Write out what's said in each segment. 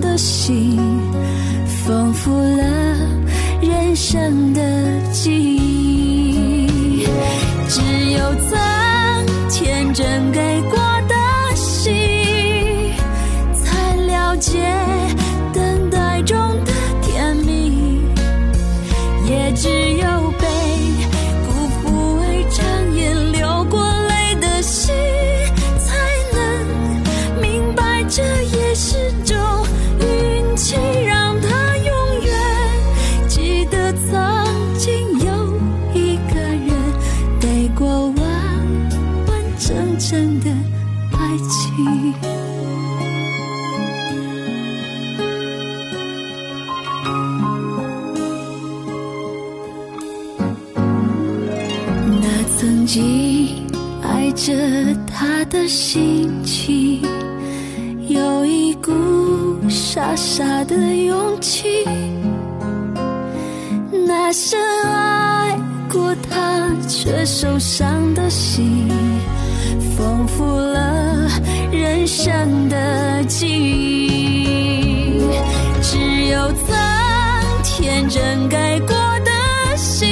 的心，丰富了人生的记忆。只有曾天真给过着他的心情，有一股傻傻的勇气。那深爱过他却受伤的心，丰富了人生的记忆。只有曾天真爱过的心，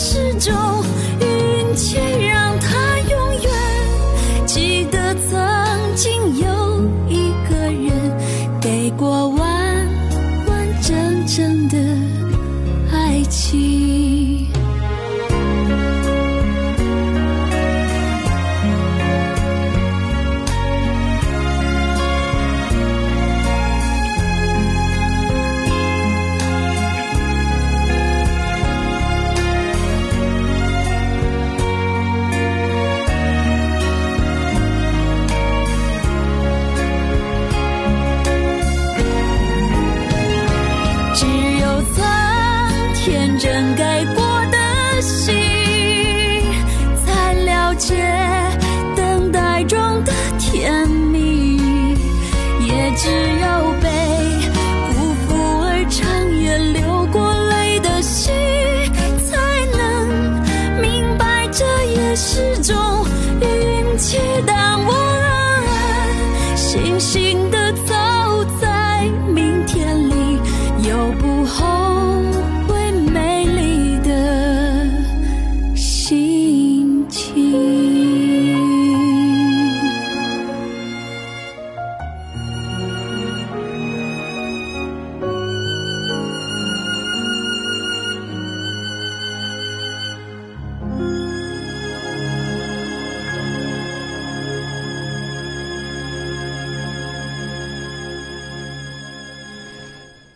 始终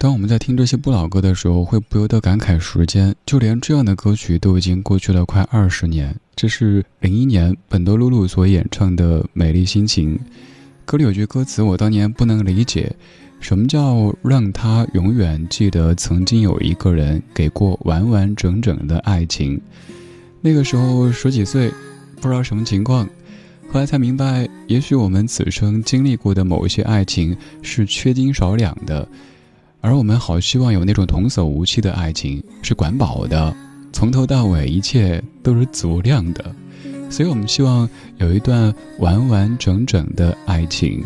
当我们在听这些不老歌的时候，会不由得感慨时间。就连这样的歌曲都已经过去了快二十年，这是零一年本多露露所演唱的《美丽心情》。歌里有句歌词，我当年不能理解，什么叫让他永远记得曾经有一个人给过完完整整的爱情？那个时候十几岁，不知道什么情况，后来才明白，也许我们此生经历过的某一些爱情是缺斤少两的，而我们好希望有那种童叟无欺的爱情，是管饱的，从头到尾一切都是足量的。所以我们希望有一段完完整整的爱情。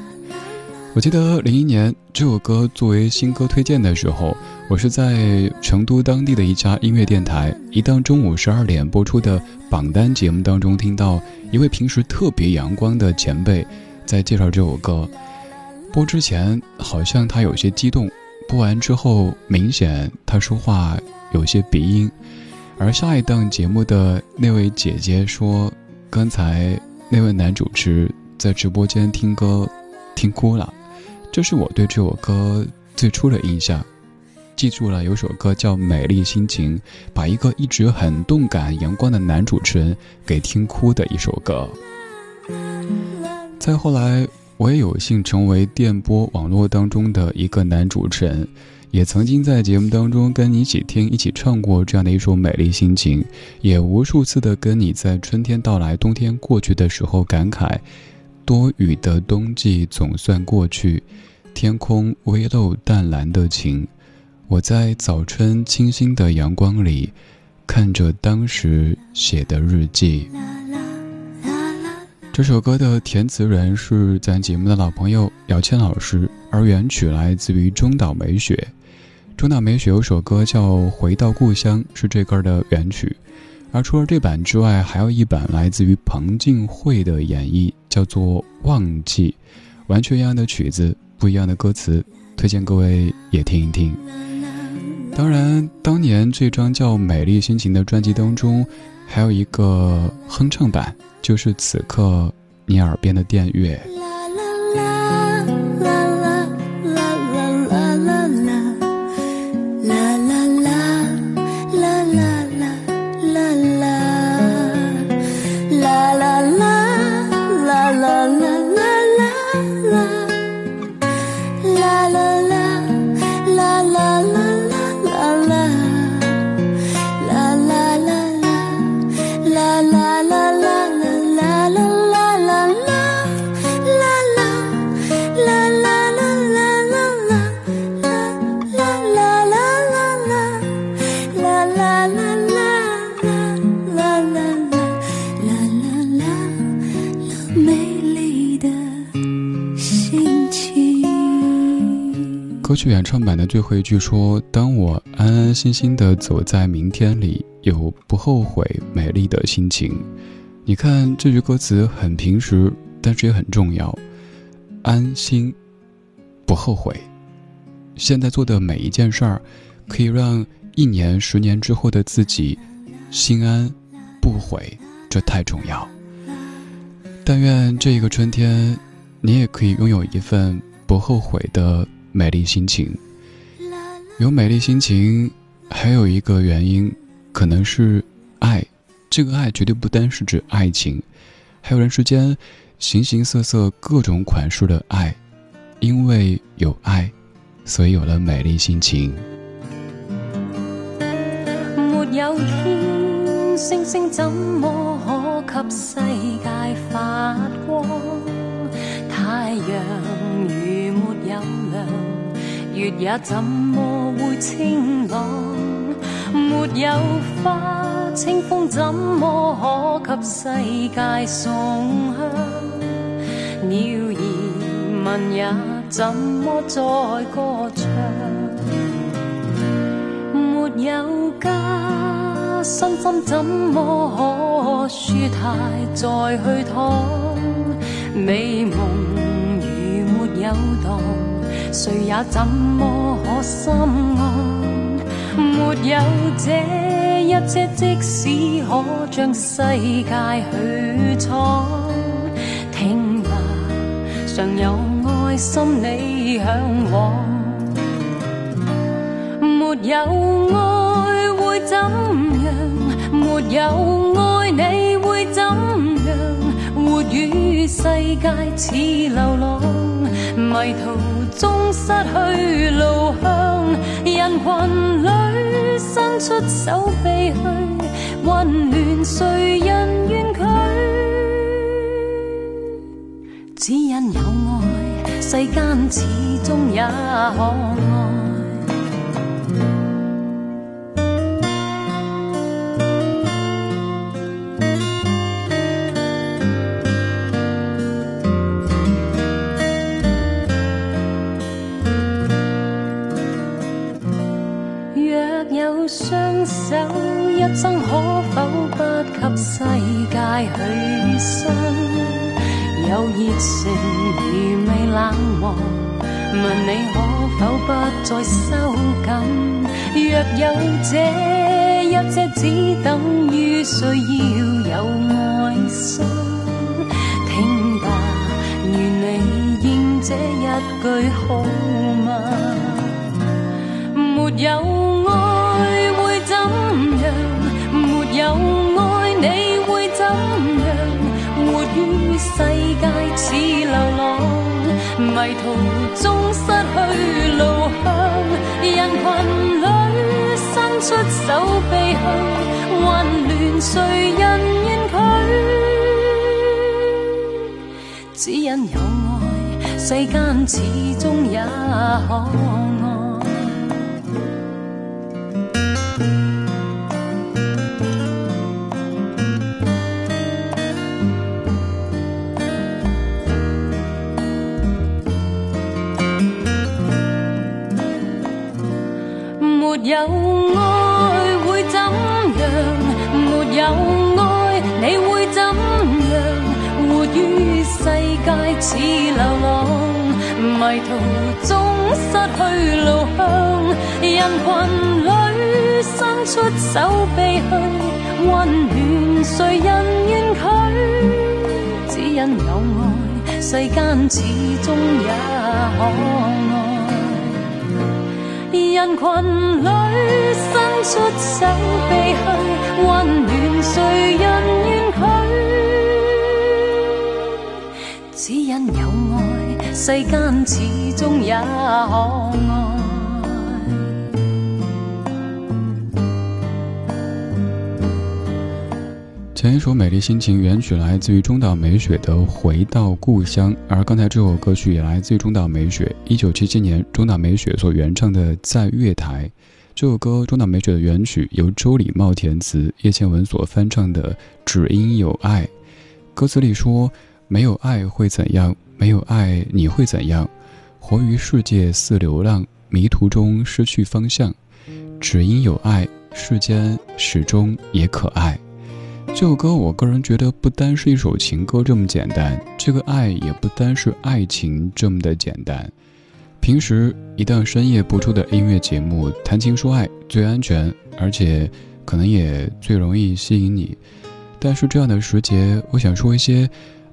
我记得零一年这首歌作为新歌推荐的时候，我是在成都当地的一家音乐电台一档中午十二点播出的榜单节目当中听到一位平时特别阳光的前辈在介绍这首歌。播之前好像他有些激动，播完之后明显他说话有些鼻音，而下一档节目的那位姐姐说。刚才那位男主持在直播间听歌，听哭了，这是我对这首歌最初的印象。记住了，有首歌叫《美丽心情》，把一个一直很动感、阳光的男主持人给听哭的一首歌。再后来，我也有幸成为电波网络当中的一个男主持人。也曾经在节目当中跟你一起听、一起唱过这样的一首《美丽心情》，也无数次的跟你在春天到来、冬天过去的时候感慨：多雨的冬季总算过去，天空微露淡蓝的晴。我在早春清新的阳光里，看着当时写的日记。这首歌的填词人是咱节目的老朋友姚谦老师，而原曲来自于中岛美雪。中岛美雪有首歌叫《回到故乡》，是这歌的原曲。而除了这版之外，还有一版来自于彭靖惠的演绎，叫做《忘记》，完全一样的曲子，不一样的歌词，推荐各位也听一听。当然，当年这张叫《美丽心情》的专辑当中，还有一个哼唱版，就是此刻你耳边的电乐。歌曲原唱版的最后一句说：“当我安安心心的走在明天里，有不后悔美丽的心情。”你看这句歌词很平实，但是也很重要。安心，不后悔。现在做的每一件事儿，可以让一年、十年之后的自己心安，不悔，这太重要。但愿这一个春天，你也可以拥有一份不后悔的。美丽心情，有美丽心情，还有一个原因，可能是爱。这个爱绝对不单是指爱情，还有人世间形形色色、各种款式的爱。因为有爱，所以有了美丽心情。没有天，星星怎么可给世界发光？太阳如月也怎么会清朗？没有花，清风怎么可给世界送香？鸟儿问也怎么再歌唱？没有家，身心怎么可舒泰再去躺？美梦如没有荡。谁也怎么可心安？没有这一切，即使可将世界去闯，听吧，常有爱心你向往。没有爱会怎样？没有爱你会怎样？活。于世界似流浪，迷途终失去路向，人群里伸出手臂去，温暖谁人愿拒？只因有爱，世间始终也可爱。界似流浪，迷途中失去路向。人群里伸出手臂去，混乱谁人愿拒？只因有爱，世间始终也可爱。有爱会怎样？没有爱你会怎样？活于世界似流浪，迷途中失去路向。人群里伸出手臂去，温暖谁人愿拒？只因有爱，世间始终也可爱。人群里伸出手臂去，温暖谁人愿拒？只因有爱，世间始终也可爱。前一首《美丽心情》原曲来自于中岛美雪的《回到故乡》，而刚才这首歌曲也来自于中岛美雪。一九七七年，中岛美雪所原唱的《在月台》这首歌，中岛美雪的原曲由周礼茂填词，叶倩文所翻唱的《只因有爱》。歌词里说：“没有爱会怎样？没有爱你会怎样？活于世界似流浪，迷途中失去方向。只因有爱，世间始终也可爱。”这首歌，我个人觉得不单是一首情歌这么简单，这个爱也不单是爱情这么的简单。平时一档深夜播出的音乐节目，谈情说爱最安全，而且可能也最容易吸引你。但是这样的时节，我想说一些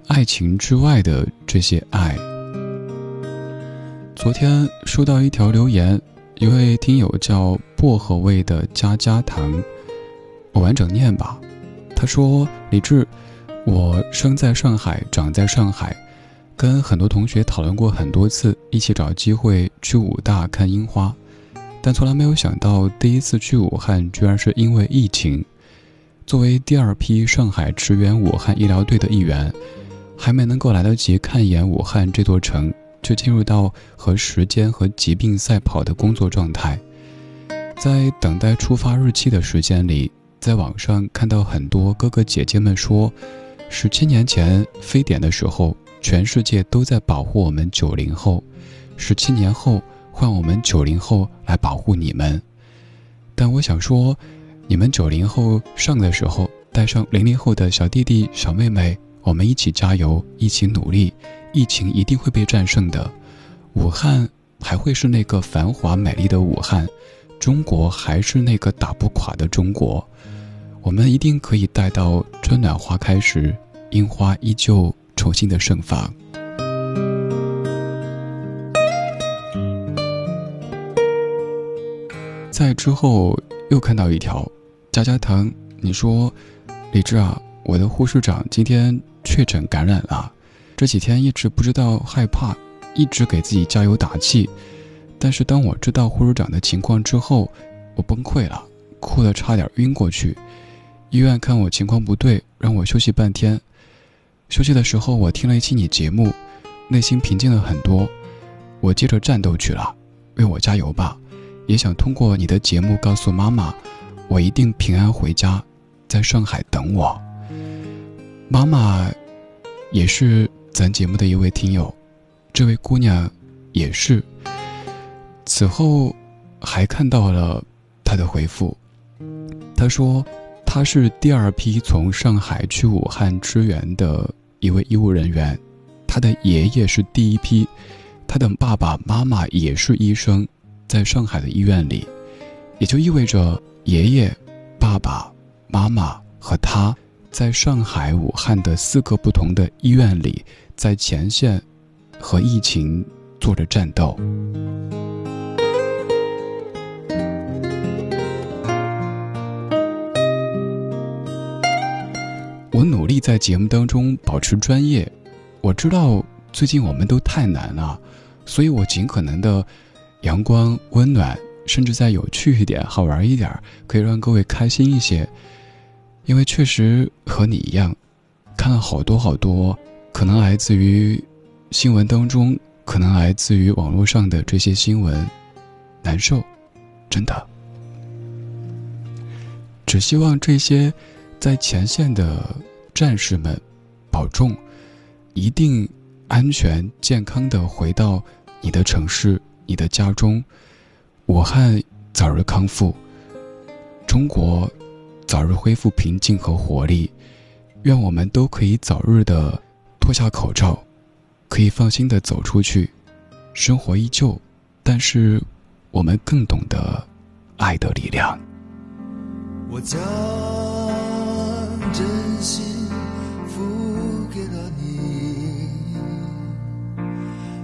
爱情之外的这些爱。昨天收到一条留言，一位听友叫薄荷味的加加糖，我完整念吧。他说：“李志，我生在上海，长在上海，跟很多同学讨论过很多次，一起找机会去武大看樱花，但从来没有想到第一次去武汉居然是因为疫情。作为第二批上海驰援武汉医疗队的一员，还没能够来得及看一眼武汉这座城，就进入到和时间和疾病赛跑的工作状态，在等待出发日期的时间里。”在网上看到很多哥哥姐姐们说，十七年前非典的时候，全世界都在保护我们九零后，十七年后换我们九零后来保护你们。但我想说，你们九零后上的时候，带上零零后的小弟弟小妹妹，我们一起加油，一起努力，疫情一定会被战胜的。武汉还会是那个繁华美丽的武汉，中国还是那个打不垮的中国。我们一定可以待到春暖花开时，樱花依旧重新的盛放。在之后又看到一条，家家糖，你说，李志啊，我的护士长今天确诊感染了，这几天一直不知道害怕，一直给自己加油打气。但是当我知道护士长的情况之后，我崩溃了，哭得差点晕过去。医院看我情况不对，让我休息半天。休息的时候，我听了一期你节目，内心平静了很多。我接着战斗去了，为我加油吧！也想通过你的节目告诉妈妈，我一定平安回家，在上海等我。妈妈，也是咱节目的一位听友，这位姑娘，也是。此后，还看到了她的回复，她说。他是第二批从上海去武汉支援的一位医务人员，他的爷爷是第一批，他的爸爸妈妈也是医生，在上海的医院里，也就意味着爷爷、爸爸妈妈和他在上海、武汉的四个不同的医院里，在前线和疫情做着战斗。力在节目当中保持专业，我知道最近我们都太难了，所以我尽可能的阳光温暖，甚至再有趣一点、好玩一点，可以让各位开心一些。因为确实和你一样，看了好多好多，可能来自于新闻当中，可能来自于网络上的这些新闻，难受，真的。只希望这些。在前线的战士们，保重，一定安全健康的回到你的城市、你的家中。武汉早日康复，中国早日恢复平静和活力。愿我们都可以早日的脱下口罩，可以放心的走出去。生活依旧，但是我们更懂得爱的力量。我将。真心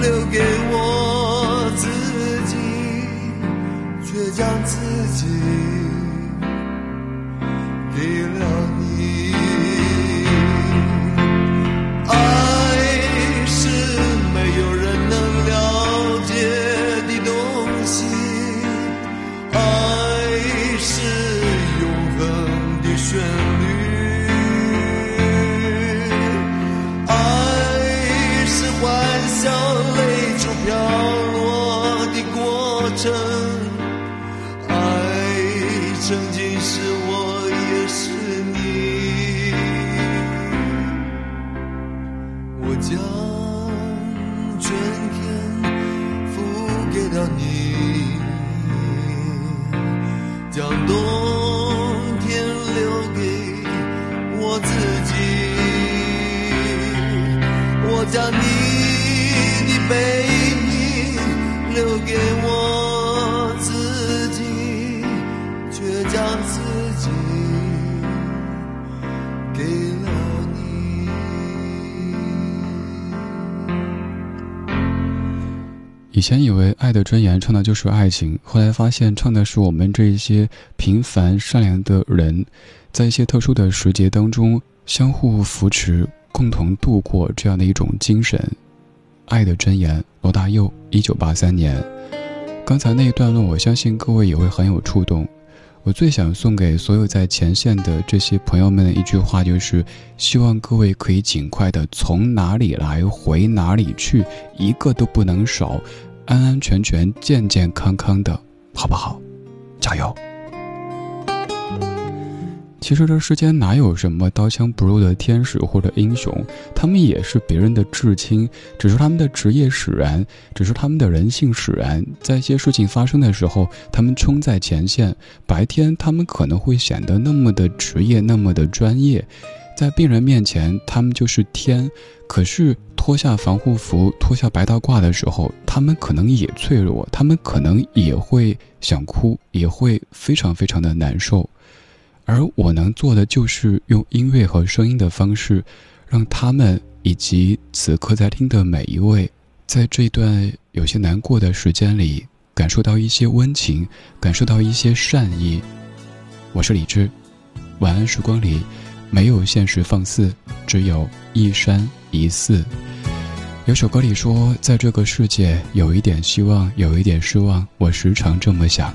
留将你的背影留给我自己，却将自己给了你。以前以为《爱的箴言》唱的就是爱情，后来发现唱的是我们这一些平凡善良的人，在一些特殊的时节当中相互扶持。共同度过这样的一种精神，《爱的箴言》，罗大佑，一九八三年。刚才那一段落，我相信各位也会很有触动。我最想送给所有在前线的这些朋友们的一句话，就是希望各位可以尽快的从哪里来回哪里去，一个都不能少，安安全全、健健康康的，好不好？加油！其实这世间哪有什么刀枪不入的天使或者英雄，他们也是别人的至亲，只是他们的职业使然，只是他们的人性使然。在一些事情发生的时候，他们冲在前线。白天他们可能会显得那么的职业，那么的专业，在病人面前他们就是天。可是脱下防护服，脱下白大褂的时候，他们可能也脆弱，他们可能也会想哭，也会非常非常的难受。而我能做的就是用音乐和声音的方式，让他们以及此刻在听的每一位，在这段有些难过的时间里，感受到一些温情，感受到一些善意。我是李志，晚安时光里，没有现实放肆，只有一山一寺。有首歌里说，在这个世界有一点希望，有一点失望，我时常这么想。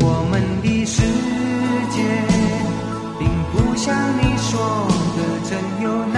我们的世界并不像你说的真有